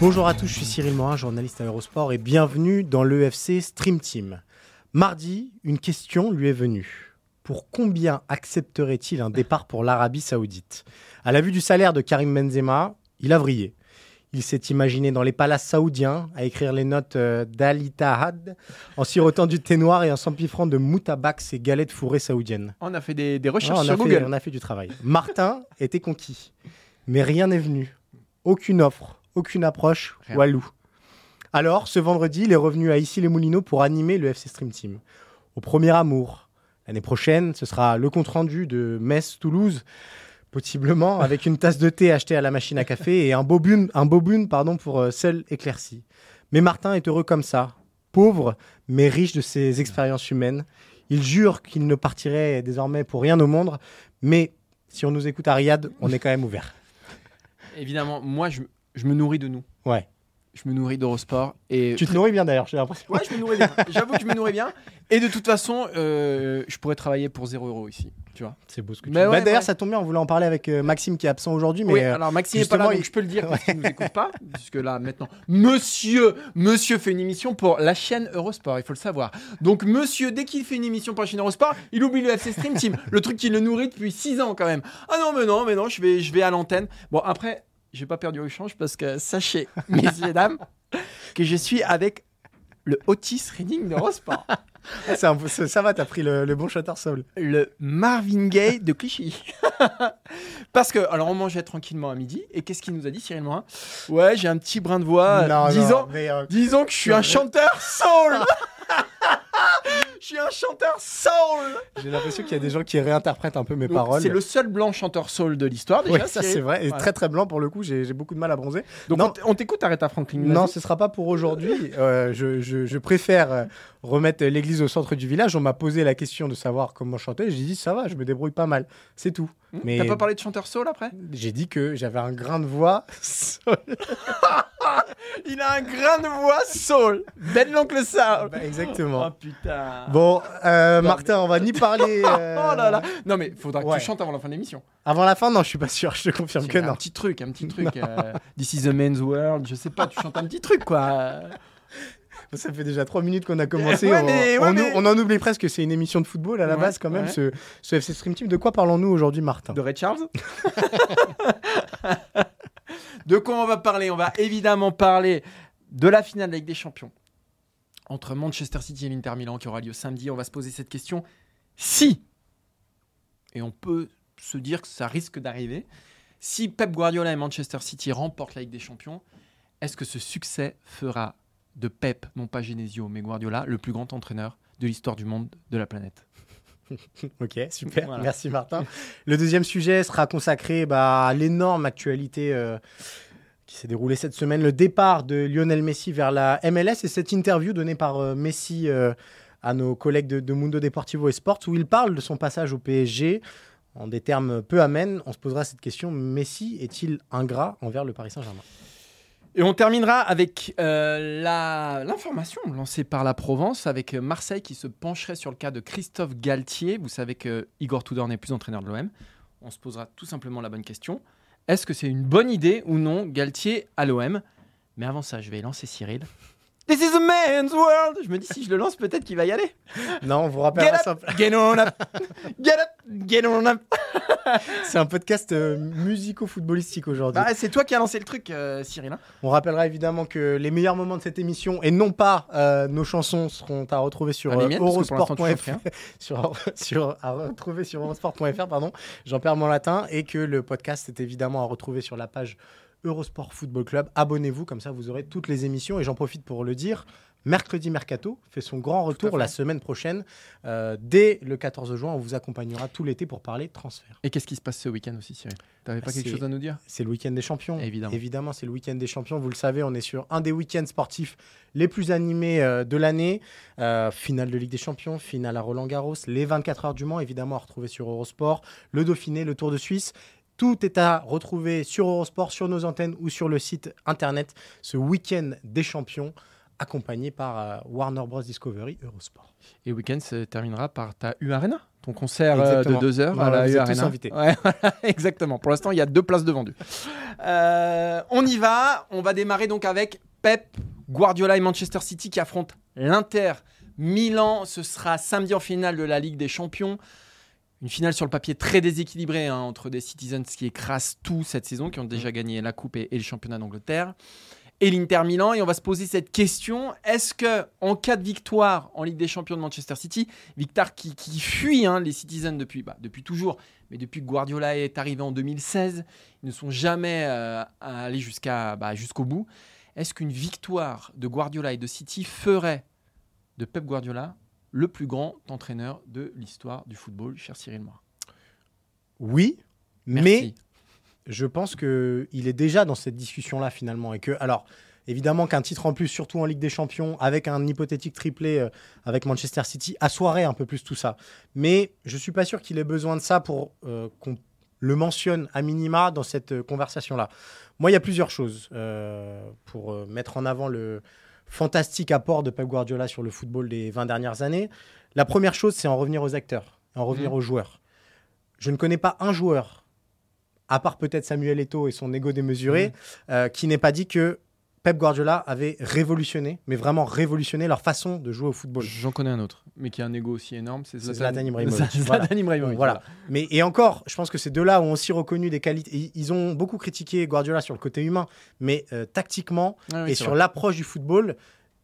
Bonjour à tous, je suis Cyril Morin, journaliste à Eurosport et bienvenue dans l'EFC Stream Team. Mardi, une question lui est venue. Pour combien accepterait-il un départ pour l'Arabie Saoudite? À la vue du salaire de Karim Benzema, il a vrillé. Il s'est imaginé dans les palaces saoudiens à écrire les notes euh, d'Al Ittihad en sirotant du thé noir et en s'empiffrant de moutabac et galettes fourrées saoudiennes. On a fait des, recherches on, a sur fait, Google. on a fait du travail. Martin était conquis, mais rien n'est venu. Aucune offre, aucune approche, Rien. Walou. Alors, ce vendredi, il est revenu à Issy-les-Moulineaux pour animer le FC Stream Team. Au premier amour. L'année prochaine, ce sera le compte-rendu de Metz-Toulouse, possiblement avec une tasse de thé achetée à la machine à café et un bobune, un bobune pardon, pour euh, seul éclairci. Mais Martin est heureux comme ça, pauvre, mais riche de ses expériences humaines. Il jure qu'il ne partirait désormais pour rien au monde, mais si on nous écoute à Riyad, on est quand même ouvert. Évidemment, moi, je, je me nourris de nous. Ouais. Je me nourris d'Eurosport. Et Tu te nourris bien d'ailleurs, j'ai l'impression. Ouais, je me nourris bien. J'avoue que je me nourris bien. Et de toute façon, euh, je pourrais travailler pour 0 euros ici. Tu vois. C'est beau ce que tu Mais dis. ouais, Bah, D'ailleurs, ouais. ça tombe bien, on voulait en parler avec euh, Maxime qui est absent aujourd'hui, mais oui, euh, alors Maxime n'est pas là, donc il- je peux le dire parce qu'il nous écoute pas. Puisque là, maintenant, monsieur, monsieur fait une émission pour la chaîne Eurosport, il faut le savoir. Donc, monsieur, dès qu'il fait une émission pour la chaîne Eurosport, il oublie le FC Stream Team, le truc qui le nourrit depuis 6 ans quand même. Ah non, mais non, mais non, je vais, je vais à l'antenne. Bon, après, j'ai pas perdu au change parce que sachez, messieurs et dames, que je suis avec le Otis Reading d'Eurosport. ça ça va, t'as pris le, le bon shutter soul. le Marvin Gaye de Clichy. Parce que, alors on mangeait tranquillement à midi, et qu'est-ce qu'il nous a dit, Cyril Morin? Ouais, j'ai un petit brin de voix, Non, non, disons, mais, euh, disons que je suis un chanteur soul Je suis un chanteur soul j'ai l'impression qu'il y a des gens qui réinterprètent un peu mes Donc, paroles. C'est le seul blanc chanteur soul de l'histoire, déjà. Oui, ça c'est vrai. Et Voilà. très très blanc pour le coup, j'ai beaucoup de mal à bronzer. Donc Non. on t'écoute, Aretha Franklin. Non, ce sera pas pour aujourd'hui. Euh, je, je- je préfère euh, remettre l'église au centre du village. On m'a posé la question de savoir comment chanter. J'ai dit ça va, je me débrouille pas mal. C'est tout. Hmm, Mais T'as pas parlé de chanteur soul après? j'ai dit que j'avais un grain de voix. sol. Il a un grain de voix soul Belle l'oncle Soul Bah, exactement. Oh putain Bon, euh, Martin, on va ni parler. euh, Oh là là Non mais faudra que Ouais. tu chantes avant la fin de l'émission. Avant la fin, non, je suis pas sûr. Je te confirme que un non. petit truc, un petit truc. euh, This is a man's world, je sais pas, tu chantes un petit truc quoi. Ça fait déjà trois minutes qu'on a commencé. Ouais, on, mais- ouais, on- mais- on en oublie presque que c'est une émission de football à la Ouais, base quand même. Ce, ce FC Stream Team. De quoi parlons-nous aujourd'hui, Martin? De Ray Charles? De quoi on va parler? On va évidemment parler de la finale de Ligue des Champions entre Manchester City et l'Inter Milan qui aura lieu samedi. On va se poser cette question si, et on peut se dire que ça risque d'arriver, si Pep Guardiola et Manchester City remportent la Ligue des Champions, est-ce que ce succès fera de Pep, non pas Genesio, mais Guardiola, le plus grand entraîneur de l'histoire du monde, de la planète? Ok, super. Voilà. Merci, Martin. Le deuxième sujet sera consacré bah, à l'énorme actualité euh, qui s'est déroulée cette semaine, le départ de Lionel Messi vers la MLS et cette interview donnée par euh, Messi euh, à nos collègues de, Mundo Deportivo et Sports où il parle de son passage au PSG en des termes peu amènes. On se posera cette question Messi est-il ingrat envers le Paris Saint-Germain? Et on terminera avec euh, l'information lancée par la Provence, avec Marseille qui se pencherait sur le cas de Christophe Galtier. Vous savez que Igor Tudor n'est plus entraîneur de l'OM. On se posera tout simplement la bonne question. Est-ce que c'est une bonne idée ou non Galtier à l'OM Mais avant ça, je vais lancer Cyril. This is a man's world! Je me dis, si je le lance, peut-être qu'il va y aller. Non, on vous Get rappellera up, simple- get on up! Get up, get on up C'est un podcast euh, musico-footballistique aujourd'hui. Bah, C'est toi qui as lancé le truc, euh, Cyril. hein. On rappellera évidemment que les meilleurs moments de cette émission, et non pas euh, nos chansons, seront à retrouver sur Ah, eurosport.fr. sur, à retrouver sur eurosport.fr, pardon. J'en perds mon latin. Et que le podcast est évidemment à retrouver sur la page Eurosport Football Club. Abonnez-vous, comme ça vous aurez toutes les émissions. Et j'en profite pour le dire. Mercredi Mercato fait son grand retour la semaine prochaine. Euh, dès le 14 juin, on vous accompagnera tout l'été pour parler transfert. Et qu'est-ce qui se passe ce week-end aussi, Cyril? T'avais pas Ah, quelque chose à nous dire? C'est le week-end des champions. Évidemment. Évidemment, c'est le week-end des champions. Vous le savez, on est sur un des week-ends sportifs les plus animés euh, de l'année. Euh, finale de Ligue des Champions, finale à Roland Garros, les 24 heures du Mans, évidemment, à retrouver sur Eurosport, le Dauphiné, le Tour de Suisse. Tout est à retrouver sur Eurosport, sur nos antennes ou sur le site internet. Ce week-end des champions, accompagné par euh, Warner Bros. Discovery Eurosport. Et le week-end se terminera par ta U Arena, ton concert euh, de. 2 heures à Voilà, la vous U êtes tous Arena. invités. Ouais, voilà, exactement. Pour l'instant, il y a deux places de vendues. Euh, on y va. On va démarrer donc avec Pep Guardiola et Manchester City qui affrontent l'Inter Milan. Ce sera samedi en finale de la Ligue des Champions. Une finale sur le papier très déséquilibrée hein, entre des Citizens qui écrasent tout cette saison, qui ont déjà gagné la Coupe et, et le championnat d'Angleterre, et l'Inter Milan. Et on va se poser cette question est-ce que, en cas de victoire en Ligue des Champions de Manchester City, Victor qui, qui fuit hein, les Citizens depuis, bah, depuis toujours, mais depuis que Guardiola est arrivé en 2016, ils ne sont jamais euh, allés jusqu'à, bah, jusqu'au bout. Est-ce qu'une victoire de Guardiola et de City ferait de Pep Guardiola le plus grand entraîneur de l'histoire du football, cher Cyril Morin? Oui, Merci. mais je pense qu'il est déjà dans cette discussion-là finalement. Et que, alors, évidemment qu'un titre en plus, surtout en Ligue des Champions, avec un hypothétique triplé euh, avec Manchester City, assoirait un peu plus tout ça. Mais je suis pas sûr qu'il ait besoin de ça pour euh, qu'on le mentionne à minima dans cette euh, conversation-là. Moi, il y a plusieurs choses pour mettre en avant le fantastique apport de Pep Guardiola sur le football des 20 dernières années. La première chose, c'est en revenir aux acteurs, en revenir Mhm. aux joueurs. Je ne connais pas un joueur, à part peut-être Samuel Eto'o et son ego démesuré, euh, qui n'ait pas dit que Pep Guardiola avait révolutionné, mais vraiment révolutionné leur façon de jouer au football. J'en connais un autre, mais qui a un ego aussi énorme, c'est Zlatan, Ibrahimovic. Zlatan. Ibrahimovic, Voilà. Mais et encore, je pense que ces deux-là ont aussi reconnu des qualités. Ils- ont beaucoup critiqué Guardiola sur le côté humain, mais euh, tactiquement Ah oui, et sur l'approche du football,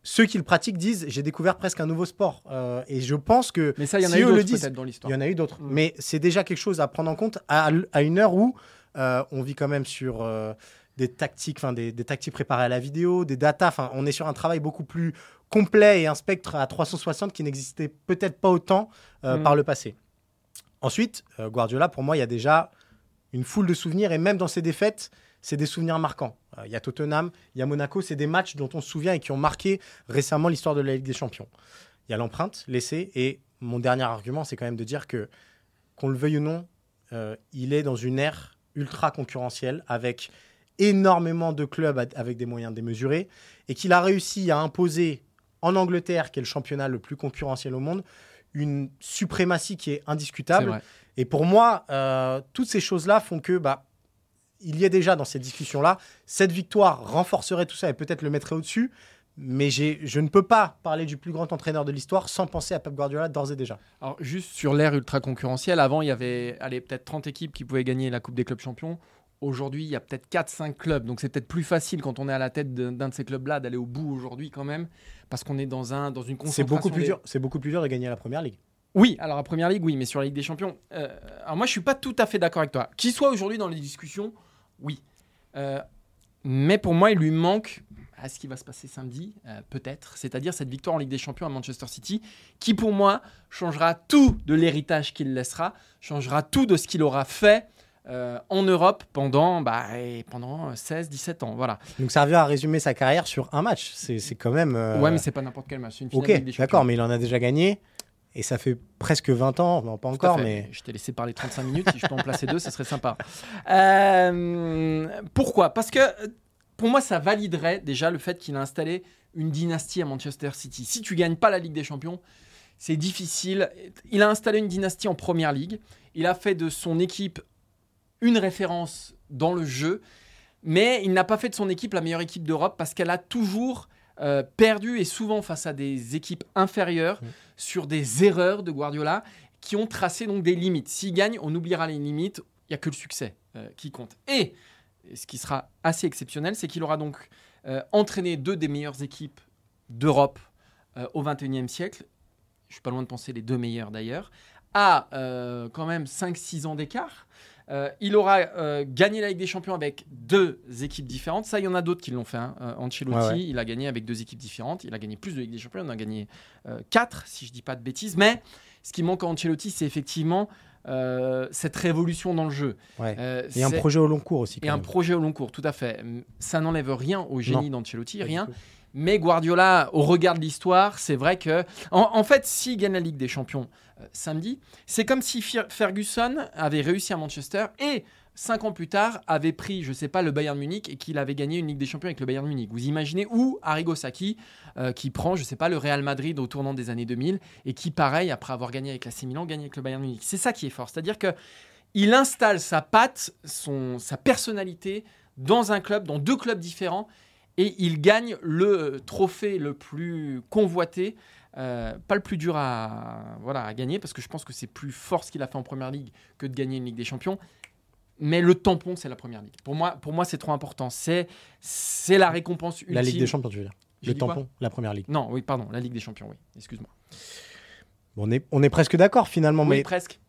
ceux qui le pratiquent disent j'ai découvert presque un nouveau sport. Euh, et je pense que Mais ça, il y en a si eu d'autres dans il l'histoire. y en a eu d'autres. Mm. Mais c'est déjà quelque chose à prendre en compte à, à une heure où euh, on vit quand même sur euh, des tactiques, enfin des, des tactiques préparées à la vidéo, des datas. Enfin, on est sur un travail beaucoup plus complet et un spectre à 360 qui n'existait peut-être pas autant euh, Mm. par le passé. Ensuite, Guardiola, pour moi, il y a déjà une foule de souvenirs et même dans ses défaites, c'est des souvenirs marquants. Il y a Tottenham, il y a Monaco, c'est des matchs dont on se souvient et qui ont marqué récemment l'histoire de la Ligue des Champions. Il y a l'empreinte laissée et mon dernier argument, c'est quand même de dire que, qu'on le veuille ou non, il est dans une ère ultra concurrentielle avec énormément de clubs avec des moyens démesurés et qu'il a réussi à imposer en Angleterre, qui est le championnat le plus concurrentiel au monde, une suprématie qui est indiscutable. Et pour moi, euh, toutes ces choses-là font que bah, il y est déjà dans cette discussion-là. Cette victoire renforcerait tout ça et peut-être le mettrait au-dessus. Mais je ne peux pas parler du plus grand entraîneur de l'histoire sans penser à Pep Guardiola d'ores et déjà. Alors, juste sur l'ère ultra concurrentielle, avant, il y avait peut-être 30 équipes qui pouvaient gagner la Coupe des clubs champions. Aujourd'hui, il y a peut-être 4-5 clubs. Donc, c'est peut-être plus facile quand on est à la tête d'un de ces clubs-là d'aller au bout aujourd'hui, quand même. Parce qu'on est dans, un, dans une concentration. C'est beaucoup plus des- dur. Beaucoup plus dur de gagner la première ligue. Oui, alors la première ligue, oui, mais sur la Ligue des Champions. euh, alors, moi, je suis pas tout à fait d'accord avec toi. Qu'il soit aujourd'hui dans les discussions, oui. Euh, mais pour moi, il lui manque à ce qui va se passer samedi, euh, peut-être, c'est-à-dire cette victoire en Ligue des Champions à Manchester City, qui pour moi changera tout de l'héritage qu'il laissera, changera tout de ce qu'il aura fait euh, en Europe pendant, bah, et pendant 16-17 ans. Voilà. Donc ça revient à résumer sa carrière sur un match. C'est quand même. euh, Ouais, mais c'est pas n'importe quel match. C'est une finale Ok, d'accord, mais il en a déjà gagné. Et ça fait presque 20 ans, non pas encore, mais Je t'ai laissé parler 35 minutes. Si je peux en placer deux, ce serait sympa. Euh, pourquoi? Parce que euh, pour moi, ça validerait déjà le fait qu'il a installé une dynastie à Manchester City. Si tu gagnes pas la Ligue des Champions, c'est difficile. Il a installé une dynastie en Première Ligue. Il a fait de son équipe une référence dans le jeu. Mais il n'a pas fait de son équipe la meilleure équipe d'Europe parce qu'elle a toujours euh, perdu et souvent face à des équipes inférieures sur des erreurs de Guardiola qui ont tracé donc des limites. S'il gagne, on oubliera les limites. Il n'y a que le succès euh, qui compte. Et ce qui sera assez exceptionnel, c'est qu'il aura donc euh, entraîné deux des meilleures équipes d'Europe euh, au XXIe siècle. Je suis pas loin de penser les deux meilleures d'ailleurs. À euh, quand même 5-6 ans d'écart. Il aura gagné la Ligue des Champions avec deux équipes différentes. Ça, il y en a d'autres qui l'ont fait. hein. Ancelotti, Ouais, ouais. il a gagné avec deux équipes différentes. Il a gagné plus de Ligue des Champions. Il en a gagné euh, quatre, si je dis pas de bêtises. Mais ce qui manque à Ancelotti, c'est effectivement euh, cette révolution dans le jeu. Ouais. Euh, Et un projet au long cours aussi. et un projet au long cours, tout à fait. Ça n'enlève rien au génie d'Ancelotti, rien. Mais Guardiola, au regard de l'histoire, c'est vrai que. En, en fait, s'il gagne la Ligue des Champions euh, samedi, c'est comme si Fer- Ferguson avait réussi à Manchester et. Cinq ans plus tard, avait pris, je sais pas, le Bayern Munich et qu'il avait gagné une Ligue des Champions avec le Bayern Munich. Vous imaginez ou Arrigo Sacchi, euh, qui prend, je sais pas, le Real Madrid au tournant des années 2000 et qui, pareil, après avoir gagné avec l'AC Milan, gagne avec le Bayern Munich. C'est ça qui est fort. C'est-à-dire que il installe sa patte, son, sa personnalité dans un club, dans deux clubs différents, et il gagne le trophée le plus convoité. euh, pas le plus dur à, voilà, à gagner, parce que je pense que c'est plus fort ce qu'il a fait en première ligue que de gagner une Ligue des Champions. Mais le tampon, c'est la première ligue. Pour moi, pour moi c'est trop important. C'est, la récompense ultime. La Ligue des Champions, tu veux dire. Le tampon, la première ligue. Non, oui, pardon, la Ligue des Champions, oui. Excuse-moi. Bon, on, est, on est presque d'accord finalement, Oui, mais presque.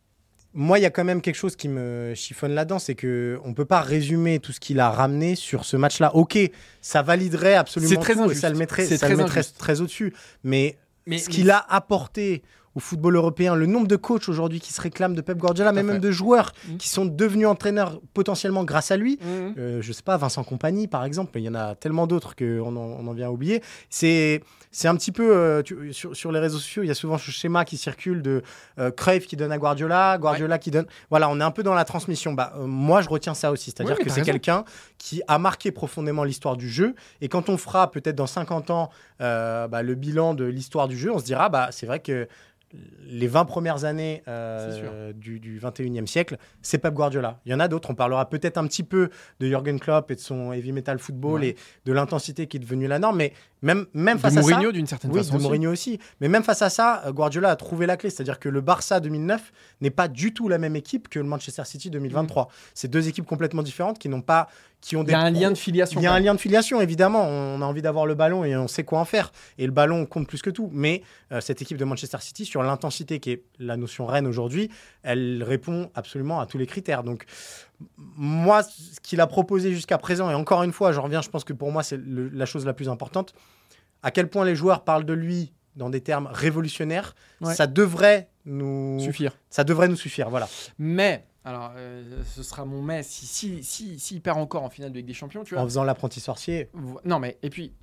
moi, il y a quand même quelque chose qui me chiffonne là-dedans, c'est que on peut pas résumer tout ce qu'il a ramené sur ce match-là. Ok, ça validerait absolument C'est très tout et ça le mettrait, ça le très mettrait injuste. très au-dessus. Mais, Mais- ce qu'il a apporté au football européen, le nombre de coachs aujourd'hui qui se réclament de Pep Guardiola, mais même de joueurs Mhm. qui sont devenus entraîneurs potentiellement grâce à lui. Mhm. Euh, je sais pas, Vincent Compagnie, par exemple, mais il y en a tellement d'autres qu'on en, on en vient à oublier. C'est, c'est un petit peu, euh, tu- sur, sur les réseaux sociaux, il y a souvent ce schéma qui circule de euh, Cruyff qui donne à Guardiola, Guardiola qui donne... Voilà, on est un peu dans la transmission. Bah, euh, moi, je retiens ça aussi, c'est-à-dire Oui, que c'est quelqu'un qui a marqué profondément l'histoire du jeu, et quand on fera peut-être dans 50 ans bah, le bilan de l'histoire du jeu, on se dira, bah, c'est vrai que les 20 premières années euh, du, du 21e siècle, c'est Pep Guardiola. Il y en a d'autres. On parlera peut-être un petit peu de Jürgen Klopp et de son heavy metal football Ouais. et de l'intensité qui est devenue la norme. Mais même, même De face Mourinho, à ça. d'une certaine Oui, façon. de aussi. Mourinho aussi. Mais même face à ça, euh, Guardiola a trouvé la clé. C'est-à-dire que le Barça 2009 n'est pas du tout la même équipe que le Manchester City 2023. C'est deux équipes complètement différentes qui n'ont pas. Qui ont Il y a des un lien de filiation. il y a un lien de filiation, évidemment. On a envie d'avoir le ballon et on sait quoi en faire. Et le ballon compte plus que tout. Mais euh, cette équipe de Manchester City, sur l'intensité qui est la notion reine aujourd'hui, elle répond absolument à tous les critères. Donc, moi, ce qu'il a proposé jusqu'à présent, et encore une fois, je reviens, je pense que pour moi, c'est la chose la plus importante, à quel point les joueurs parlent de lui dans des termes révolutionnaires, Ouais. ça devrait nous Suffire. ça devrait nous suffire. Voilà. Mais, alors, euh, ce sera mon mais. Si, si, si, s'il perd encore en finale de Ligue des Champions, tu vois. En faisant l'apprenti sorcier. Non, mais, et puis,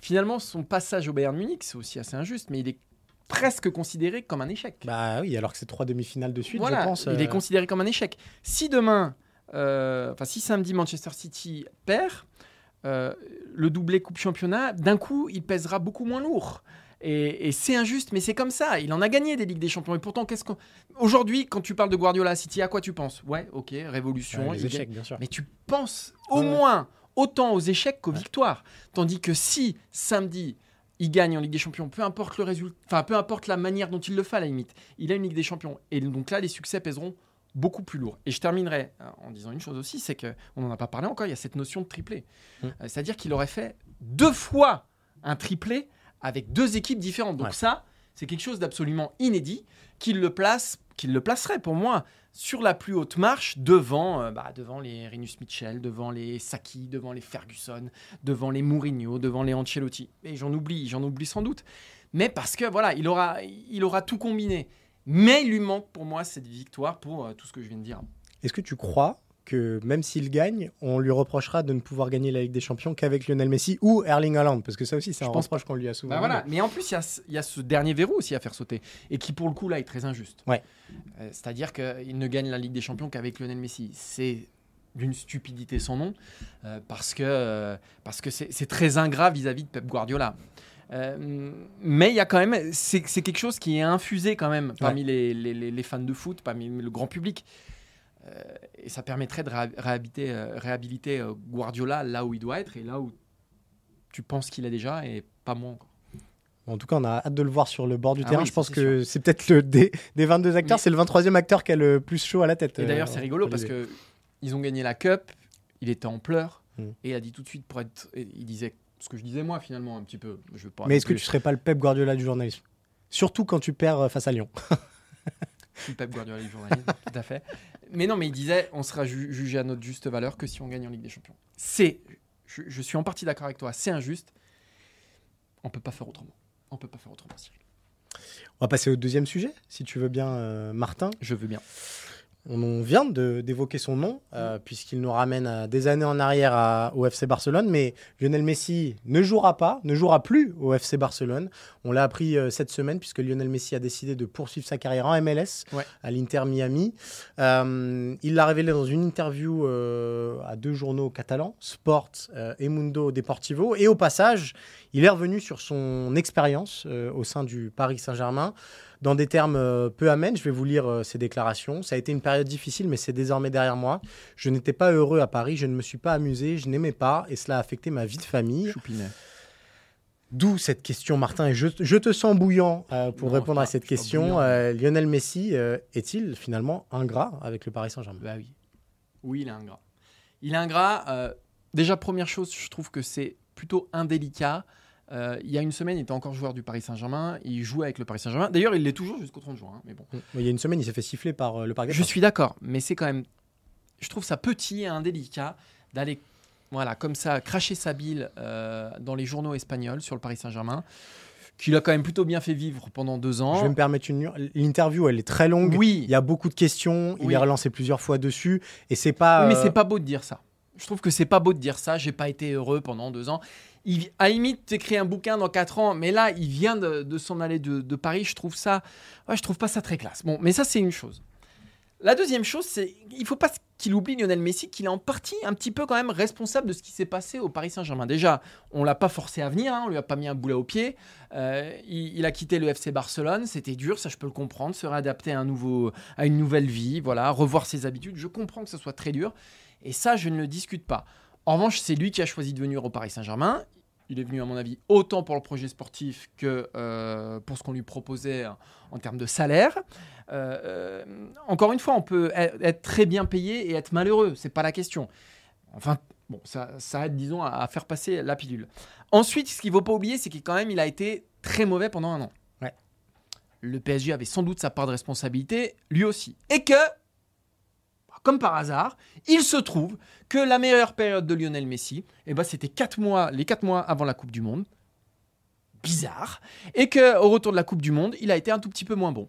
finalement, son passage au Bayern Munich, c'est aussi assez injuste, mais il est presque considéré comme un échec. Bah oui, alors que c'est trois demi-finales de suite, voilà, je pense. il est euh, considéré comme un échec. Si demain, enfin, si samedi Manchester City perd, euh, le doublé Coupe Championnat, d'un coup, il pèsera beaucoup moins lourd. Et, et c'est injuste, mais c'est comme ça. Il en a gagné des Ligues des Champions. Et pourtant, qu'est-ce qu'on. Aujourd'hui, quand tu parles de Guardiola à City, à quoi tu penses? Ouais, ok, révolution. ouais, les échecs, bien sûr. mais tu penses au Ouais. moins autant aux échecs qu'aux victoires. Tandis que si samedi il gagne en Ligue des Champions, peu importe le résultat, enfin peu importe la manière dont il le fait à la limite, il a une Ligue des Champions. Et donc là, les succès pèseront beaucoup plus lourd. Et je terminerai euh, en disant une chose aussi, c'est que on n'en a pas parlé encore. Il y a cette notion de triplé, Mm. Euh, c'est-à-dire qu'il aurait fait deux fois un triplé avec deux équipes différentes. Donc Ouais. ça, c'est quelque chose d'absolument inédit qui le place, qui le placerait pour moi sur la plus haute marche devant, euh, bah, devant les Rinus Mitchell, devant les Saki, devant les Ferguson, devant les Mourinho, devant les Ancelotti. Et j'en oublie, j'en oublie sans doute. Mais parce que voilà, il aura, il aura tout combiné. Mais il lui manque pour moi cette victoire pour euh, tout ce que je viens de dire. Est-ce que tu crois que même s'il gagne, on lui reprochera de ne pouvoir gagner la Ligue des Champions qu'avec Lionel Messi ou Erling Haaland? Parce que ça aussi, c'est un pense reproche qu'on lui a souvent Bah voilà. Mais en plus, il y, a ce- il y a ce dernier verrou aussi à faire sauter. Et qui, pour le coup, là, est très injuste. Ouais. Euh, C'est-à-dire qu'il ne gagne la Ligue des Champions qu'avec Lionel Messi. C'est d'une stupidité sans nom. euh, parce que euh, parce que c'est c'est très ingrat vis-à-vis de Pep Guardiola. Euh, mais il y a quand même, c'est quelque chose qui est infusé quand même parmi les, les- les- les fans de foot, parmi le grand public. Euh, et ça permettrait de réha- réhabiliter, euh, réhabiliter Guardiola là où il doit être et là où tu penses qu'il est déjà et pas moins. En tout cas, on a hâte de le voir sur le bord du Ah terrain. oui, je pense que c'est peut-être le des, des 22 acteurs, c'est le 23e acteur qui a le plus chaud à la tête. Et d'ailleurs, c'est rigolo parce que ils ont gagné la Cup, il était en pleurs Mm. et il a dit tout de suite pour être. Il disait ce que je disais moi finalement un petit peu. Je veux pas Mais est-ce que tu serais pas le Pep Guardiola du journalisme? Surtout quand tu perds euh, face à Lyon. Je suis Pep Guardiola du journalisme, tout à fait. mais non, mais il disait, on sera ju- jugé à notre juste valeur que si on gagne en Ligue des Champions. C'est, je, je suis en partie d'accord avec toi, c'est injuste. On peut pas faire autrement. On peut pas faire autrement, Cyril. On va passer au deuxième sujet, si tu veux bien, euh, Martin. Je veux bien. On vient d'évoquer son nom, euh, puisqu'il nous ramène à des années en arrière à- au FC Barcelone. Mais Lionel Messi ne jouera pas, ne jouera plus au FC Barcelone. On l'a appris euh, cette semaine, puisque Lionel Messi a décidé de poursuivre sa carrière en MLS Ouais. à l'Inter Miami. Euh, il l'a révélé dans une interview euh, à deux journaux catalans, Sport euh, et Mundo Deportivo. Et au passage, il est revenu sur son expérience euh, au sein du Paris Saint-Germain. Dans des termes euh, peu amènes, je vais vous lire euh, ses déclarations. Ça a été une période difficile, mais c'est désormais derrière moi. Je n'étais pas heureux à Paris, je ne me suis pas amusé, je n'aimais pas, et cela a affecté ma vie de famille. Choupinet. D'où cette question, Martin, et je, je te sens bouillant euh, pour Non, répondre à cette question. Euh, Lionel Messi euh, est-il finalement ingrat avec le Paris Saint-Germain? Bah oui. Oui, il est ingrat. Il est ingrat. euh, déjà, première chose, je trouve que c'est plutôt indélicat. Euh, il y a une semaine, il était encore joueur du Paris Saint-Germain. Il jouait avec le Paris Saint-Germain. D'ailleurs, il l'est toujours jusqu'au 30 juin. hein, mais bon. Il y a une semaine, il s'est fait siffler par euh, le Paris Je suis d'accord, mais c'est quand même. Je trouve ça petit et indélicat d'aller, voilà, comme ça, cracher sa bile euh, dans les journaux espagnols sur le Paris Saint-Germain, qu'il a quand même plutôt bien fait vivre pendant deux ans. Je vais me permettre une L'interview, elle est très longue. Oui, Il y a beaucoup de questions. Il Oui. est relancé plusieurs fois dessus. Et c'est pas. Oui, mais c'est pas beau de dire ça. Je trouve que c'est pas beau de dire ça. J'ai pas été heureux pendant deux ans. Il, à limite, t'écris un bouquin dans quatre ans, mais là, il vient de, s'en aller de, Paris. Je trouve ça, je trouve pas ça très classe. Bon, mais ça, c'est une chose. La deuxième chose, c'est il faut pas qu'il oublie Lionel Messi, qu'il est en partie un petit peu quand même responsable de ce qui s'est passé au Paris Saint-Germain. Déjà, on l'a pas forcé à venir, hein, on lui a pas mis un boulet au pied. Euh, il, il a quitté le FC Barcelone, c'était dur, ça je peux le comprendre, se réadapter à, un nouveau, à une nouvelle vie, voilà, revoir ses habitudes. Je comprends que ce soit très dur, et ça je ne le discute pas. En revanche, c'est lui qui a choisi de venir au Paris Saint-Germain. Il est venu, à mon avis, autant pour le projet sportif que euh, pour ce qu'on lui proposait en, termes de salaire. Euh, euh, encore une fois, on peut e- être très bien payé et être malheureux. C'est pas la question. Enfin, bon, ça, ça aide, disons, à, à faire passer la pilule. Ensuite, ce qu'il ne faut pas oublier, c'est qu'il quand même, il a été très mauvais pendant un an. Ouais. Le PSG avait sans doute sa part de responsabilité, lui aussi. Et que, comme par hasard, il se trouve que la meilleure période de Lionel Messi, eh ben, c'était quatre mois, les 4 mois avant la Coupe du Monde. Bizarre. Et qu'au retour de la Coupe du Monde, il a été un tout petit peu moins bon.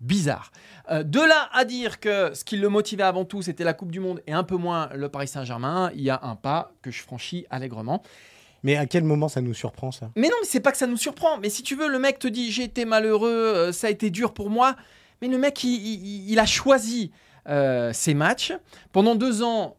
Bizarre. Euh, de là à dire que ce qui le motivait avant tout, c'était la Coupe du Monde et un peu moins le Paris Saint-Germain, il y a un pas que je franchis allègrement. Mais à quel moment ça nous surprend, ça? Mais non, mais c'est pas que ça nous surprend. Mais si tu veux, le mec te dit j'ai été malheureux, euh, ça a été dur pour moi. Mais le mec, il, il- il a choisi euh, ses matchs. Pendant deux ans,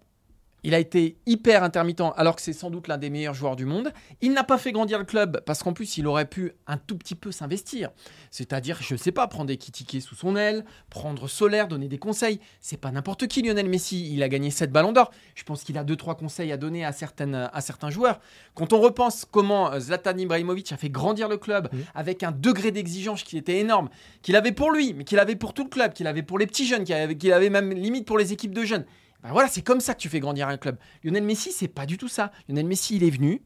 il a été hyper intermittent, alors que c'est sans doute l'un des meilleurs joueurs du monde. Il n'a pas fait grandir le club parce qu'en plus, il aurait pu un tout petit peu s'investir. C'est-à-dire, je sais pas, prendre des Kitike sous son aile, prendre Solaire, donner des conseils. C'est pas n'importe qui, Lionel Messi. Il a gagné 7 ballons d'or. Je pense qu'il a deux trois conseils à donner à, certaines, à certains joueurs. Quand on repense comment euh, Zlatan Ibrahimovic a fait grandir le club avec un degré d'exigence qui était énorme, qu'il avait pour lui, mais qu'il avait pour tout le club, qu'il avait pour les petits jeunes, qu'il avait, qu'il avait même limite pour les équipes de jeunes. Ben voilà, c'est comme ça que tu fais grandir un club. Lionel Messi, c'est pas du tout ça. Lionel Messi, il est venu.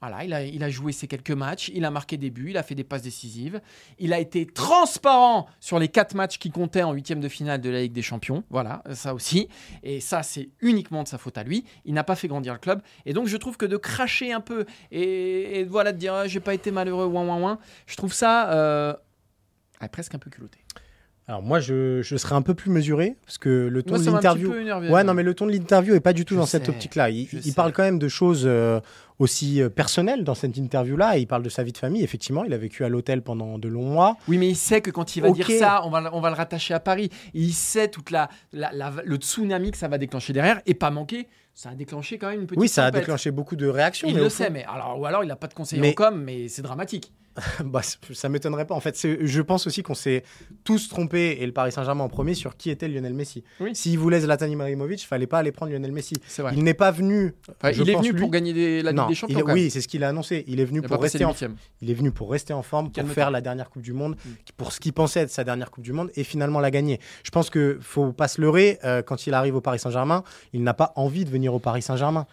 Voilà, il a, il a joué ses quelques matchs, il a marqué des buts, il a fait des passes décisives. Il a été transparent sur les quatre matchs qui comptaient en huitième de finale de la Ligue des Champions. Voilà, ça aussi. Et ça, c'est uniquement de sa faute à lui. Il n'a pas fait grandir le club. Et donc, je trouve que de cracher un peu et, voilà, de dire Ah, j'ai pas été malheureux, ouin, ouin, ouin, je trouve ça euh, presque un peu culotté. Alors moi, je, je serais un peu plus mesuré, parce que le ton Moi, de l'interview... Ouais, non, mais le ton de l'interview est pas du tout Je dans cette optique-là. Il, parle quand même de choses euh, aussi euh, personnelles dans cette interview-là. Il parle de sa vie de famille. Effectivement, il a vécu à l'hôtel pendant de longs mois. Oui, mais il sait que quand il va dire ça, on va, le- on va le rattacher à Paris. Et il sait toute la, la- la- le tsunami que ça va déclencher derrière. Et pas manquer, ça a déclenché quand même une petite Oui, ça a déclenché beaucoup de réactions. Il mais le sait, mais alors, ou alors il n'a pas de conseil Mais- en com, mais c'est dramatique. bah, ça m'étonnerait pas. En fait, je pense aussi qu'on s'est tous trompés, et le Paris Saint-Germain en premier, sur qui était Lionel Messi. Oui. S'il voulait Zlatan Ibrahimovic, il fallait pas aller prendre Lionel Messi. Vrai. Il n'est pas venu. Enfin, je il est venu lui- pour gagner des- la Non, Ligue des Champions. oui, c'est ce qu'il a annoncé. Il est venu Il pour rester en huitièmes. Il est venu pour rester en forme, pour faire la dernière Coupe du Monde, Mm. pour ce qu'il pensait être sa dernière Coupe du Monde, et finalement la gagner. Je pense que faut pas se leurrer. euh, quand il arrive au Paris Saint-Germain, il n'a pas envie de venir au Paris Saint-Germain.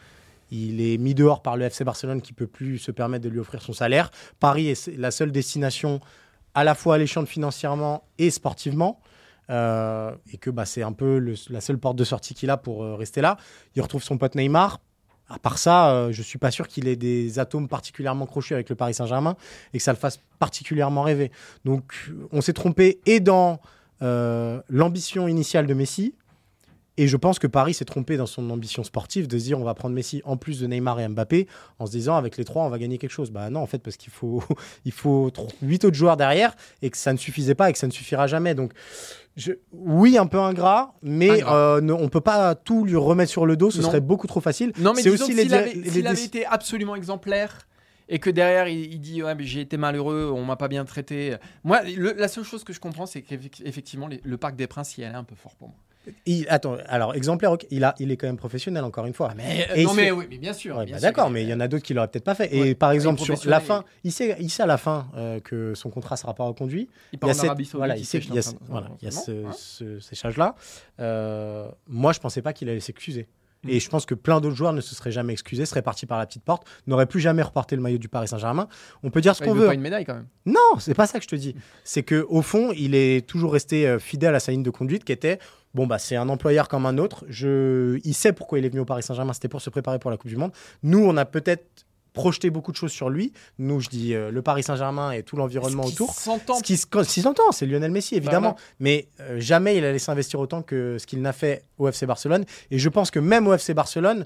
Il est mis dehors par le FC Barcelone qui peut plus se permettre de lui offrir son salaire. Paris est la seule destination à la fois alléchante financièrement et sportivement. euh, et que bah, c'est un peu le- la seule porte de sortie qu'il a pour euh, rester là. Il retrouve son pote Neymar. À part ça, euh, je suis pas sûr qu'il ait des atomes particulièrement crochus avec le Paris Saint-Germain et que ça le fasse particulièrement rêver. Donc, on s'est trompé et dans euh, l'ambition initiale de Messi. Et je pense que Paris s'est trompé dans son ambition sportive de se dire on va prendre Messi en plus de Neymar et Mbappé en se disant avec les trois on va gagner quelque chose. Bah non en fait parce qu'il faut il faut tro- huit autres joueurs derrière et que ça ne suffisait pas et que ça ne suffira jamais. Donc je- oui un peu ingrat mais Ingrat. euh, ne- on peut pas tout lui remettre sur le dos. Ce Non. serait beaucoup trop facile. Non, mais C'est aussi s'il avait, les avait été absolument exemplaire et que derrière il, il dit ouais mais j'ai été malheureux, on m'a pas bien traité. Moi, le- la seule chose que je comprends, c'est qu'effectivement le Parc des Princes y allait un peu fort pour moi. Il- attends alors exemplaire ok, il a il est quand même professionnel encore une fois. Mais, Et non, il mais oui, mais bien sûr. Ouais, bah D'accord, mais il y en a d'autres qui l'auraient peut-être pas fait. Ouais. Et par exemple, il sur la fin, il sait, il sait à la fin euh, que son contrat sera pas reconduit. Il part Il y a en cette- Arabie Saoudite, voilà, il il sait sait qu'il y a, voilà, il y ce, hein. ces charges-là. Euh, moi, je pensais pas qu'il allait s'excuser. Et je pense que plein d'autres joueurs ne se seraient jamais excusés, seraient partis par la petite porte, n'auraient plus jamais reporté le maillot du Paris Saint-Germain. On peut dire ce Ouais, il qu'on veut veut. pas une médaille quand même. Non, c'est pas ça que je te dis. C'est que au fond, il est toujours resté euh, fidèle à sa ligne de conduite, qui était bon bah c'est un employeur comme un autre. Je, il sait pourquoi il est venu au Paris Saint-Germain. C'était pour se préparer pour la Coupe du Monde. Nous, on a peut-être projeté beaucoup de choses sur lui. Nous, je dis euh, le Paris Saint-Germain et tout l'environnement autour. Ce qui se- ce qui s'entend, c'est Lionel Messi, évidemment. Voilà. Mais euh, jamais il allait s'investir autant que ce qu'il n'a fait au FC Barcelone. Et je pense que même au FC Barcelone,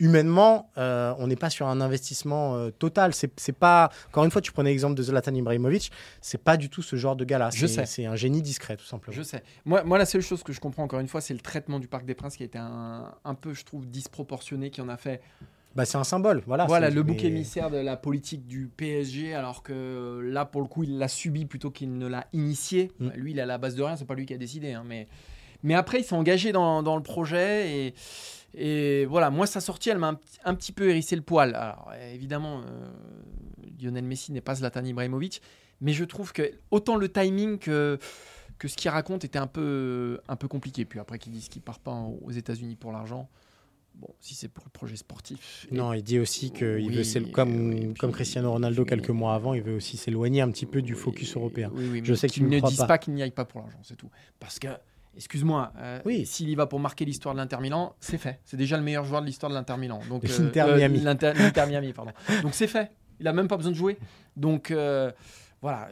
humainement, euh, on n'est pas sur un investissement euh, total. C'est pas. Encore une fois, tu prenais l'exemple de Zlatan Ibrahimovic. C'est pas du tout ce genre de gars-là. Je C'est- sais. C'est un génie discret, tout simplement. Je sais. Moi, moi, la seule chose que je comprends encore une fois, c'est le traitement du Parc des Princes qui a été un, un peu, je trouve, disproportionné, qui en a fait Bah, c'est un symbole. Voilà. voilà, le mais- bouc émissaire de la politique du PSG, alors que là, pour le coup, il l'a subi plutôt qu'il ne l'a initié. Mm. Lui, il à la base de rien, c'est pas lui qui a décidé. hein, mais, mais après, il s'est engagé dans, dans le projet et, et voilà, moi, sa sortie, elle m'a un, petit- un petit peu hérissé le poil. Alors, évidemment, euh, Lionel Messi n'est pas Zlatan Ibrahimovic, mais je trouve que autant le timing que que ce qu'il raconte était un peu, un peu compliqué. Puis après, qu'ils disent qu'il part pas aux États-Unis pour l'argent. Bon, si c'est pour le projet sportif. et- Non, il dit aussi qu'il Oui, veut, s'élo- comme, comme Cristiano Ronaldo quelques mois avant, il veut aussi s'éloigner un petit peu du Oui, focus européen. Oui, oui, Je sais que qu'ils ne disent pas. pas, qu'il n'y aille pas pour l'argent, c'est tout. Parce que, excuse-moi, euh, Oui. s'il y va pour marquer l'histoire de l'Inter Milan, c'est fait. C'est déjà le meilleur joueur de l'histoire de l'Inter Milan. Donc, De l'Inter Miami. l'Inter- Miami, pardon. Donc c'est fait. Il a même pas besoin de jouer. Donc euh, voilà,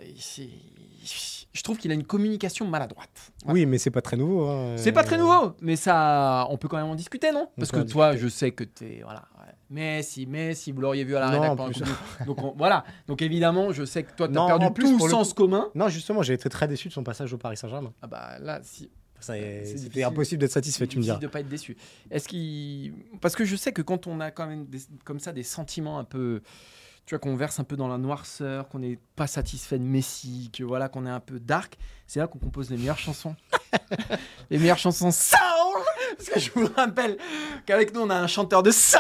je trouve qu'il a une communication maladroite. Voilà. Oui, mais c'est pas très nouveau. hein. C'est pas très nouveau, mais ça, on peut quand même en discuter, non? Parce que toi, discuter. je sais que t'es, voilà. ouais. Mais si, mais si vous l'auriez vu à la Non, rédac Donc on- voilà. Donc évidemment, je sais que toi, t'as perdu plus, tout le sens commun. Non, justement, j'ai été très déçu de son passage au Paris Saint-Germain. Ah bah là, si. C'était difficile. impossible d'être satisfait, tu me diras. de pas être déçu. Est-ce qu'il parce que je sais que quand on a quand même des- comme ça des sentiments un peu tu vois qu'on verse un peu dans la noirceur, qu'on n'est pas satisfait de Messi, que voilà qu'on est un peu dark, c'est là qu'on compose les meilleures chansons. les meilleures chansons soul parce que je vous rappelle qu'avec nous on a un chanteur de soul.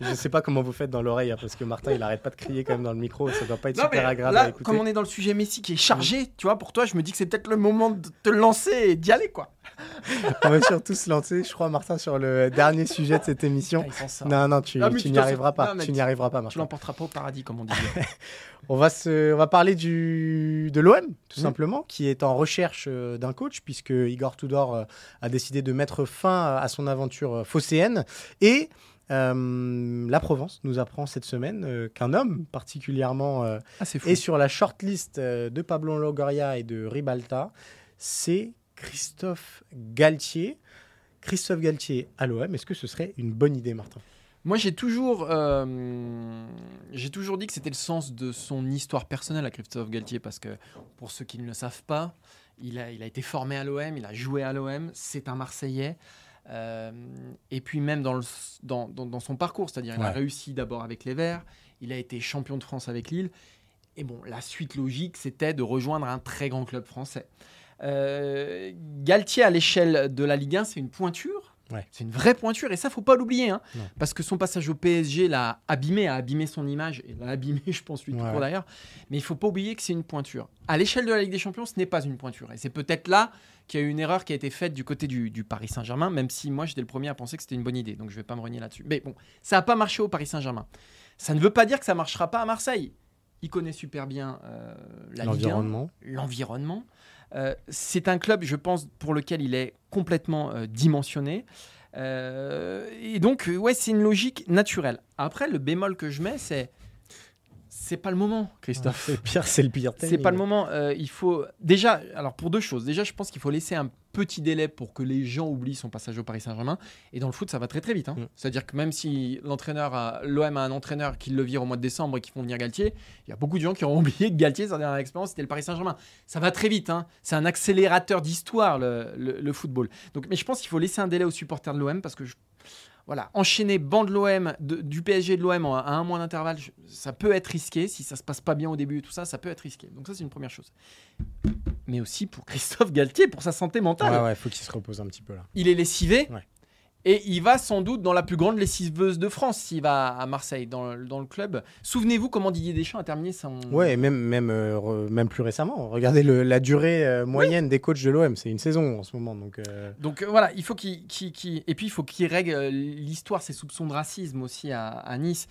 Je sais pas comment vous faites dans l'oreille, hein, parce que Martin, il arrête pas de crier quand même dans le micro. Ça doit pas être Non, mais super agréable à écouter. comme on est dans le sujet Messi qui est chargé, tu vois, pour toi, je me dis que c'est peut-être le moment de te lancer et d'y aller, quoi. On va surtout se lancer, je crois, Martin, sur le dernier sujet de cette émission. Ah. Non, non, tu, tu n'y arriveras pas. non, tu n'y tu- arriveras pas, Tu Martin. l'emporteras pas au paradis, comme on dit. On va, se, on va parler du, de l'OM, tout Mhm. simplement, qui est en recherche euh, d'un coach, puisque Igor Tudor euh, a décidé de mettre fin à son aventure euh, phocéenne. Et euh, la Provence nous apprend cette semaine euh, qu'un homme particulièrement euh, Ah, c'est fou. est sur la shortlist euh, de Pablo Longoria et de Ribalta. C'est Christophe Galtier. Christophe Galtier à l'OM, est-ce que ce serait une bonne idée, Martin? Moi, j'ai toujours, euh, j'ai toujours dit que c'était le sens de son histoire personnelle à Christophe Galtier, parce que pour ceux qui ne le savent pas, il a, il a été formé à l'OM, il a joué à l'OM, c'est un Marseillais. Euh, et puis même dans, le, dans, dans, dans son parcours, c'est-à-dire il a réussi d'abord avec les Verts, il a été champion de France avec Lille, et bon, la suite logique, c'était de rejoindre un très grand club français. Euh, Galtier à l'échelle de la Ligue 1, c'est une pointure. Ouais. C'est une vraie pointure et ça faut pas l'oublier hein. Parce que son passage au PSG l'a abîmé, a abîmé son image et l'a abîmé je pense lui tout Ouais. court d'ailleurs. Mais il faut pas oublier que c'est une pointure. À l'échelle de la Ligue des Champions, ce n'est pas une pointure et c'est peut-être là qu'il y a eu une erreur qui a été faite du côté du, du Paris Saint-Germain, même si moi j'étais le premier à penser que c'était une bonne idée, donc je vais pas me renier là-dessus. Mais bon, ça n'a pas marché au Paris Saint-Germain. Ça ne veut pas dire que ça marchera pas à Marseille. il connaît super bien euh, la Ligue 1, L'environnement. l'environnement. Euh, c'est un club, je pense, pour lequel il est complètement euh, dimensionné. Euh, et donc, ouais, c'est une logique naturelle. Après, le bémol que je mets, c'est c'est pas le moment, Christophe. C'est le pire, c'est le pire. C'est pas le moment. Il faut déjà, alors pour deux choses. Déjà, je pense qu'il faut laisser un petit délai pour que les gens oublient son passage au Paris Saint-Germain. Et dans le foot, ça va très très vite. hein. Mm. C'est-à-dire que même si l'entraîneur, a- l'OM a un entraîneur qui le vire au mois de décembre et qui font venir Galtier, il y a beaucoup de gens qui ont oublié que Galtier, sa dernière expérience, c'était le Paris Saint-Germain. Ça va très vite. hein. C'est un accélérateur d'histoire le, le- le football. Donc, mais je pense qu'il faut laisser un délai aux supporters de l'OM parce que je- voilà, enchaîner bande de l'OM, du PSG de l'OM à un mois d'intervalle, ça peut être risqué. Si ça se passe pas bien au début et tout ça, ça peut être risqué. Donc ça, c'est une première chose. Mais aussi pour Christophe Galtier, pour sa santé mentale. Ouais, ouais, faut qu'il se repose un petit peu là. Il est lessivé. Ouais. Et il va sans doute dans la plus grande lessiveuse de France s'il va à Marseille, dans, le- dans le club. Souvenez-vous comment Didier Deschamps a terminé son... Ouais, et même, même, euh, même plus récemment. Regardez le- la durée euh, moyenne des coachs de l'OM. C'est une saison en ce moment. Donc, euh, Donc voilà, il faut qu'il, qu'il- qu'il- et puis il faut qu'il règle l'histoire, ses soupçons de racisme aussi à, à Nice.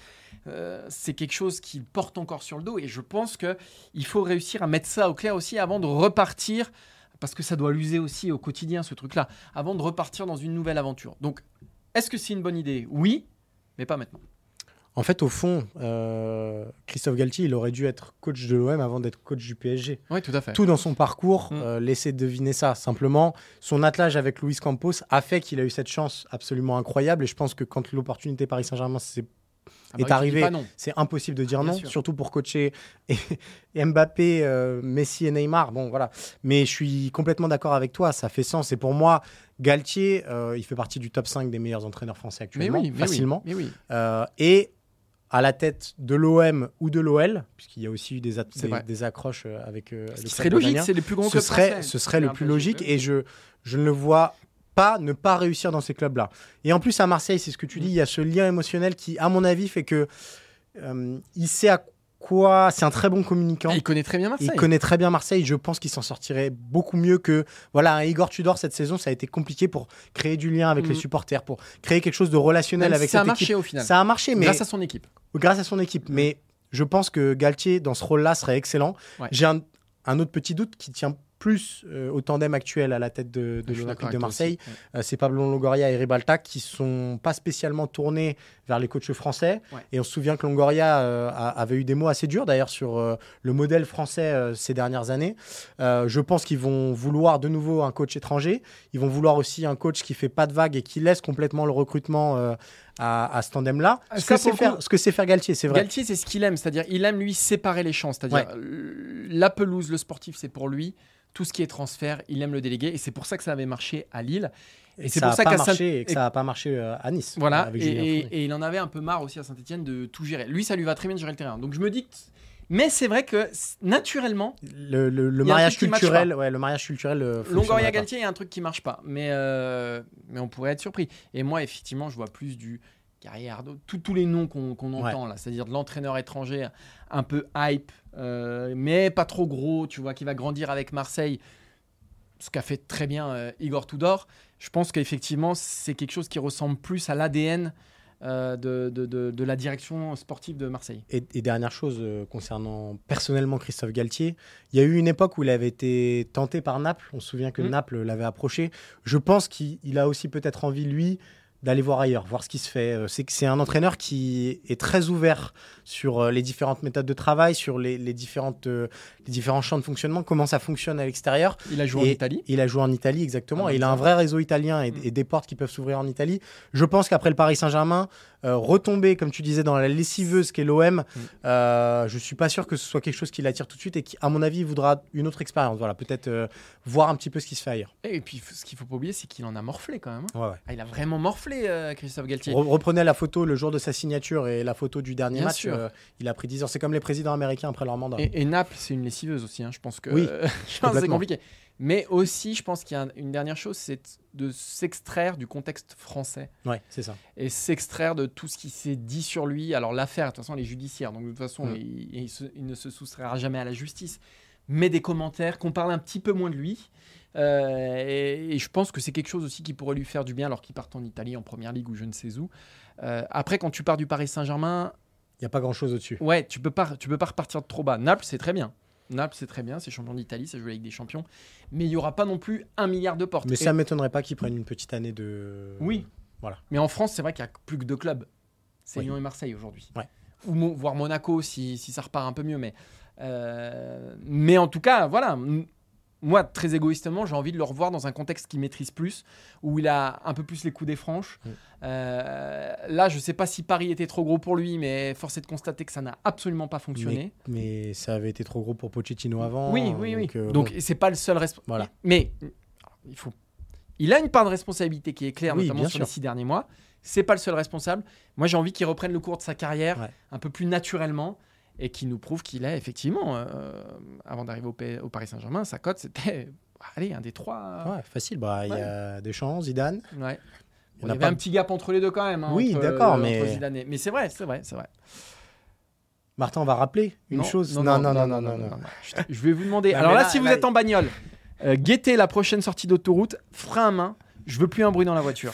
C'est quelque chose qu'il porte encore sur le dos, et je pense que il faut réussir à mettre ça au clair aussi avant de repartir, parce que ça doit l'user aussi au quotidien ce truc-là, avant de repartir dans une nouvelle aventure. Donc, est-ce que c'est une bonne idée? Oui, mais pas maintenant. En fait, au fond, euh, Christophe Galtier, il aurait dû être coach de l'OM avant d'être coach du PSG. Oui, tout à fait. Tout dans son parcours Mm. euh, laissait deviner ça. Simplement, son attelage avec Luis Campos a fait qu'il a eu cette chance absolument incroyable. Et je pense que quand l'opportunité Paris Saint-Germain s'est Ah est bah, arrivé. C'est impossible de dire Bien non, sûr. surtout pour coacher et, et Mbappé, euh, Messi et Neymar. Bon, voilà. Mais je suis complètement d'accord avec toi, ça fait sens. Et pour moi, Galtier, euh, il fait partie du top 5 des meilleurs entraîneurs français Mais actuellement, oui, mais facilement. oui, mais oui. Euh, et à la tête de l'OM ou de l'OL, puisqu'il y a aussi eu des, des, des accroches avec euh, Ce serait logique, c'est les plus grands ce clubs serait, français. ce serait le plus logique et je, je ne le vois pas ne pas réussir dans ces clubs-là. Et en plus, à Marseille, c'est ce que tu dis, il y a ce lien émotionnel qui, à mon avis, fait que euh, il sait à quoi. C'est un très bon communicant. Il connaît très bien Marseille. Il connaît très bien Marseille. Je pense qu'il s'en sortirait beaucoup mieux que voilà un Igor Tudor cette saison. Ça a été compliqué pour créer du lien avec Mm. les supporters, pour créer quelque chose de relationnel Même si avec ça a cette marché équipe. au final. Ça a marché, mais Grâce à son équipe. grâce à son équipe. Mais je pense que Galtier, dans ce rôle-là, serait excellent. Ouais. J'ai un, un autre petit doute qui tient plus euh, au tandem actuel à la tête de, de d'accord l'Olympique de Marseille. Ouais. Euh, c'est Pablo Longoria et Ribalta qui sont pas spécialement tournés vers les coachs français. Ouais. Et on se souvient que Longoria euh, a- avait eu des mots assez durs d'ailleurs sur le modèle français ces dernières années. Je pense qu'ils vont vouloir de nouveau un coach étranger. Ils vont vouloir aussi un coach qui fait pas de vagues et qui laisse complètement le recrutement à, à ce tandem-là. Ah, Ce que c'est faire, ce faire Galtier, c'est vrai. Galtier, c'est ce qu'il aime, c'est-à-dire il aime lui séparer les champs, c'est-à-dire euh, la pelouse, le sportif, c'est pour lui. Tout ce qui est transfert, il aime le déléguer, et c'est pour ça que ça avait marché à Lille. Et, c'est pour ça pas marché et que ça n'a pas marché euh, à Nice. Voilà, avec et il en avait un peu marre aussi à Saint-Etienne de tout gérer. Lui, ça lui va très bien de gérer le terrain. Donc je me dis que. Mais c'est vrai que naturellement, Le, le- mariage culturel, ouais, le mariage culturel. euh, Longoria. Galtier, il y a un truc qui marche pas. Mais, euh, mais on pourrait être surpris. Et moi, effectivement, je vois plus du Carriardo, tous tous les noms qu'on Ouais. entend là, c'est-à-dire de l'entraîneur étranger un peu hype, euh, mais pas trop gros, tu vois, qui va grandir avec Marseille, ce qu'a fait très bien Igor Tudor. Je pense qu'effectivement, c'est quelque chose qui ressemble plus à l'ADN euh, de, de- de- de la direction sportive de Marseille. Et, et dernière chose euh, concernant personnellement Christophe Galtier, il y a eu une époque où il avait été tenté par Naples. On se souvient que Mm. Naples l'avait approché. Je pense qu'il il a aussi peut-être envie, lui, d'aller voir ailleurs, voir ce qui se fait. Euh, C'est que c'est un entraîneur qui est très ouvert sur euh, les différentes méthodes de travail, sur les, les différentes, euh, les différents champs de fonctionnement, comment ça fonctionne à l'extérieur. Il a joué en Italie. Il a joué en Italie, exactement. Ah, et il a un vrai réseau italien et, Mm. et des portes qui peuvent s'ouvrir en Italie. Je pense qu'après le Paris Saint-Germain, euh, retomber, comme tu disais, dans la lessiveuse qu'est l'OM, Mm. euh, je suis pas sûr que ce soit quelque chose qui l'attire tout de suite et qui, à mon avis, voudra une autre expérience. Voilà, peut-être euh, voir un petit peu ce qui se fait ailleurs. Et puis, ce qu'il faut pas oublier, c'est qu'il en a morflé quand même. hein. Ouais, ouais. Ah, il a vraiment morflé, euh, Christophe Galtier. Re- reprenez la photo le jour de sa signature et la photo du dernier Bien match. sûr. il a pris 10 ans. C'est comme les présidents américains après leur mandat. Et, et Naples, c'est une lessiveuse aussi. hein. Je pense que Oui, c'est compliqué. Mais aussi, je pense qu'il y a un- une dernière chose, c'est de s'extraire du contexte français Ouais, c'est ça. et s'extraire de tout ce qui s'est dit sur lui. Alors l'affaire, de toute façon, elle est judiciaire, donc de toute façon, il, il se- il ne se soustraira jamais à la justice. Mais des commentaires, qu'on parle un petit peu moins de lui. Euh, et, et je pense que c'est quelque chose aussi qui pourrait lui faire du bien alors qu'il part en Italie, en première ligue ou je ne sais où. Euh, après, quand tu pars du Paris Saint-Germain, Il n'y a pas grand-chose au-dessus. Ouais, tu peux pas, tu peux pas repartir de trop bas. Naples, c'est très bien. Naples, c'est très bien, c'est champion d'Italie, ça joue avec des champions. Mais il y aura pas non plus un milliard de portes. Mais Et- ça m'étonnerait pas qu'ils prennent une petite année de. Oui. Voilà. Mais en France, c'est vrai qu'il y a plus que deux clubs. C'est Oui. Lyon et Marseille aujourd'hui. Ouais. Ou Mo- voire Monaco si, si ça repart un peu mieux. Mais, euh, mais en tout cas, voilà. Moi, très égoïstement, j'ai envie de le revoir dans un contexte qu'il maîtrise plus, où il a un peu plus les coups des franches. Euh, là, je sais pas si Paris était trop gros pour lui, mais force est de constater que ça n'a absolument pas fonctionné. Mais, mais ça avait été trop gros pour Pochettino avant. Oui, oui, oui. donc, euh, Donc bon. c'est pas le seul responsable. Voilà. Mais il faut. Il a une part de responsabilité qui est claire, Oui, notamment sur sûr. les six derniers mois. C'est pas le seul responsable. Moi, j'ai envie qu'il reprenne le cours de sa carrière Ouais. un peu plus naturellement et qu'il nous prouve qu'il est effectivement, euh, avant d'arriver au, Paris Saint-Germain, sa cote c'était, allez, un des trois. Ouais, facile. Bah, il y a Deschamps, Zidane. Ouais. Il y avait pas- un petit gap entre les deux quand même. hein, Oui, d'accord, euh, mais- entre Zidane et- Mais c'est vrai, c'est vrai, c'est vrai. Martin, on va rappeler une Non, chose. Non, non, non, non, non. Je je vais vous demander. Alors là, là, si vous là, êtes en bagnole, euh, guettez la prochaine sortie d'autoroute, frein à main. Je veux plus un bruit dans la voiture.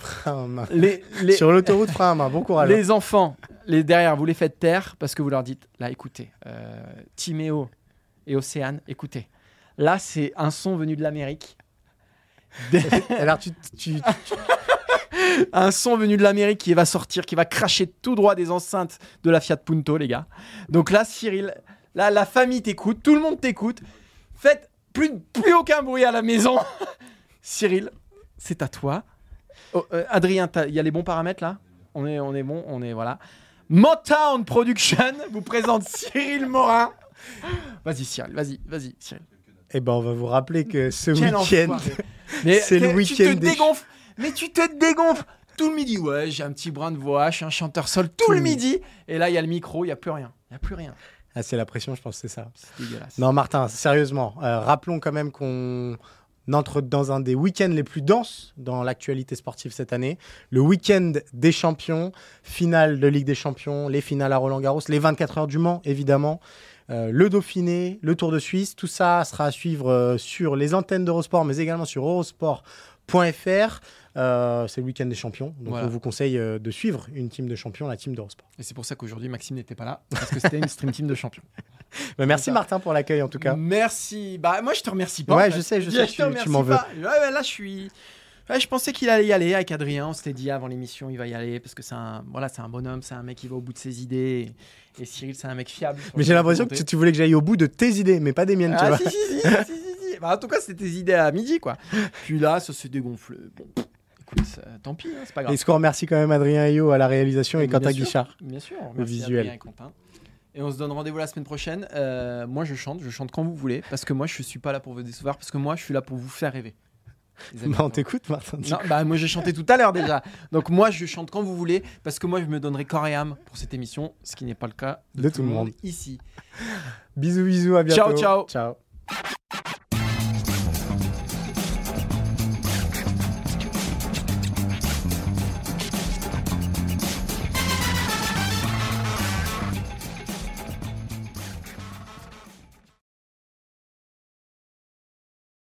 Les, les, Sur l'autoroute, frein à main. Bon courage. les enfants, les derrière, vous les faites taire parce que vous leur dites là, écoutez, euh, Timéo et Océane, écoutez. Là, c'est un son venu de l'Amérique. Alors, tu, tu, un son venu de l'Amérique qui va sortir, qui va cracher tout droit des enceintes de la Fiat Punto, les gars. Donc là, Cyril, là, la famille t'écoute, tout le monde t'écoute. Faites plus, plus aucun bruit à la maison. Cyril, c'est à toi. Oh, euh, Adrien, il y a les bons paramètres là on est, on est bon, on est voilà. Motown Production vous présente Cyril Morin. Vas-y Cyril, vas-y, vas-y Cyril. Eh ben, on va vous rappeler que ce week-end, c'est le week-end Tu te des- dégonfles. Mais tu te dégonfles. Tout le midi, ouais, j'ai un petit brin de voix, je suis un chanteur seul tout, Tout le midi. Et là, il y a le micro, il y a plus rien. Il y a plus rien. ah, c'est la pression, je pense c'est ça. C'est dégueulasse. Non, Martin, sérieusement, euh, rappelons quand même qu'on entre dans un des week-ends les plus denses dans l'actualité sportive cette année. Le week-end des champions, finale de Ligue des Champions, les finales à Roland-Garros, les 24 heures du Mans, évidemment. euh, le Dauphiné, le Tour de Suisse, tout ça sera à suivre euh, sur les antennes d'Eurosport, mais également sur eurosport.fr. Euh, c'est le week-end des champions, donc Voilà. on vous conseille de suivre une team de champions, la team d'Eurosport. Et c'est pour ça qu'aujourd'hui, Maxime n'était pas là, parce que c'était une stream team de champions. Merci. Martin pour l'accueil en tout cas. Merci. Bah, moi, je te remercie pas. Ouais, en fait. je sais, je sais, te tu- tu remercie m'en veux. Ouais, là, je suis. Ouais, je pensais qu'il allait y aller avec Adrien. On s'était dit avant l'émission, il va y aller parce que c'est un, voilà, c'est un bonhomme, c'est un mec qui va au bout de ses idées. Et, et Cyril, c'est un mec fiable. Mais j'ai l'impression que tu, tu voulais que j'aille au bout de tes idées, mais pas des miennes, tu Ah, vois. si, si, si, si, si, si. Bah, en tout cas, c'était tes idées à midi, quoi. Puis là, ça s'est dégonflé. Bon, écoute, tant pis, hein, c'est pas grave. Et ce qu'on remercie quand même Adrien Ayot à la réalisation et bien Quentin. Guichard. Bien sûr, Le merci visuel. Adrien et Quentin. Et on se donne rendez-vous la semaine prochaine. Euh, moi, je chante, je chante quand vous voulez, parce que moi, je suis pas là pour vous décevoir, parce que moi, je suis là pour vous faire rêver. Bah, on t'écoute, Martin. Non, bah moi j'ai chanté tout à l'heure déjà. Donc moi je chante quand vous voulez parce que moi je me donnerai corps et âme pour cette émission, ce qui n'est pas le cas De tout le monde. ici. Bisous, bisous, à bientôt. Ciao, ciao. Ciao.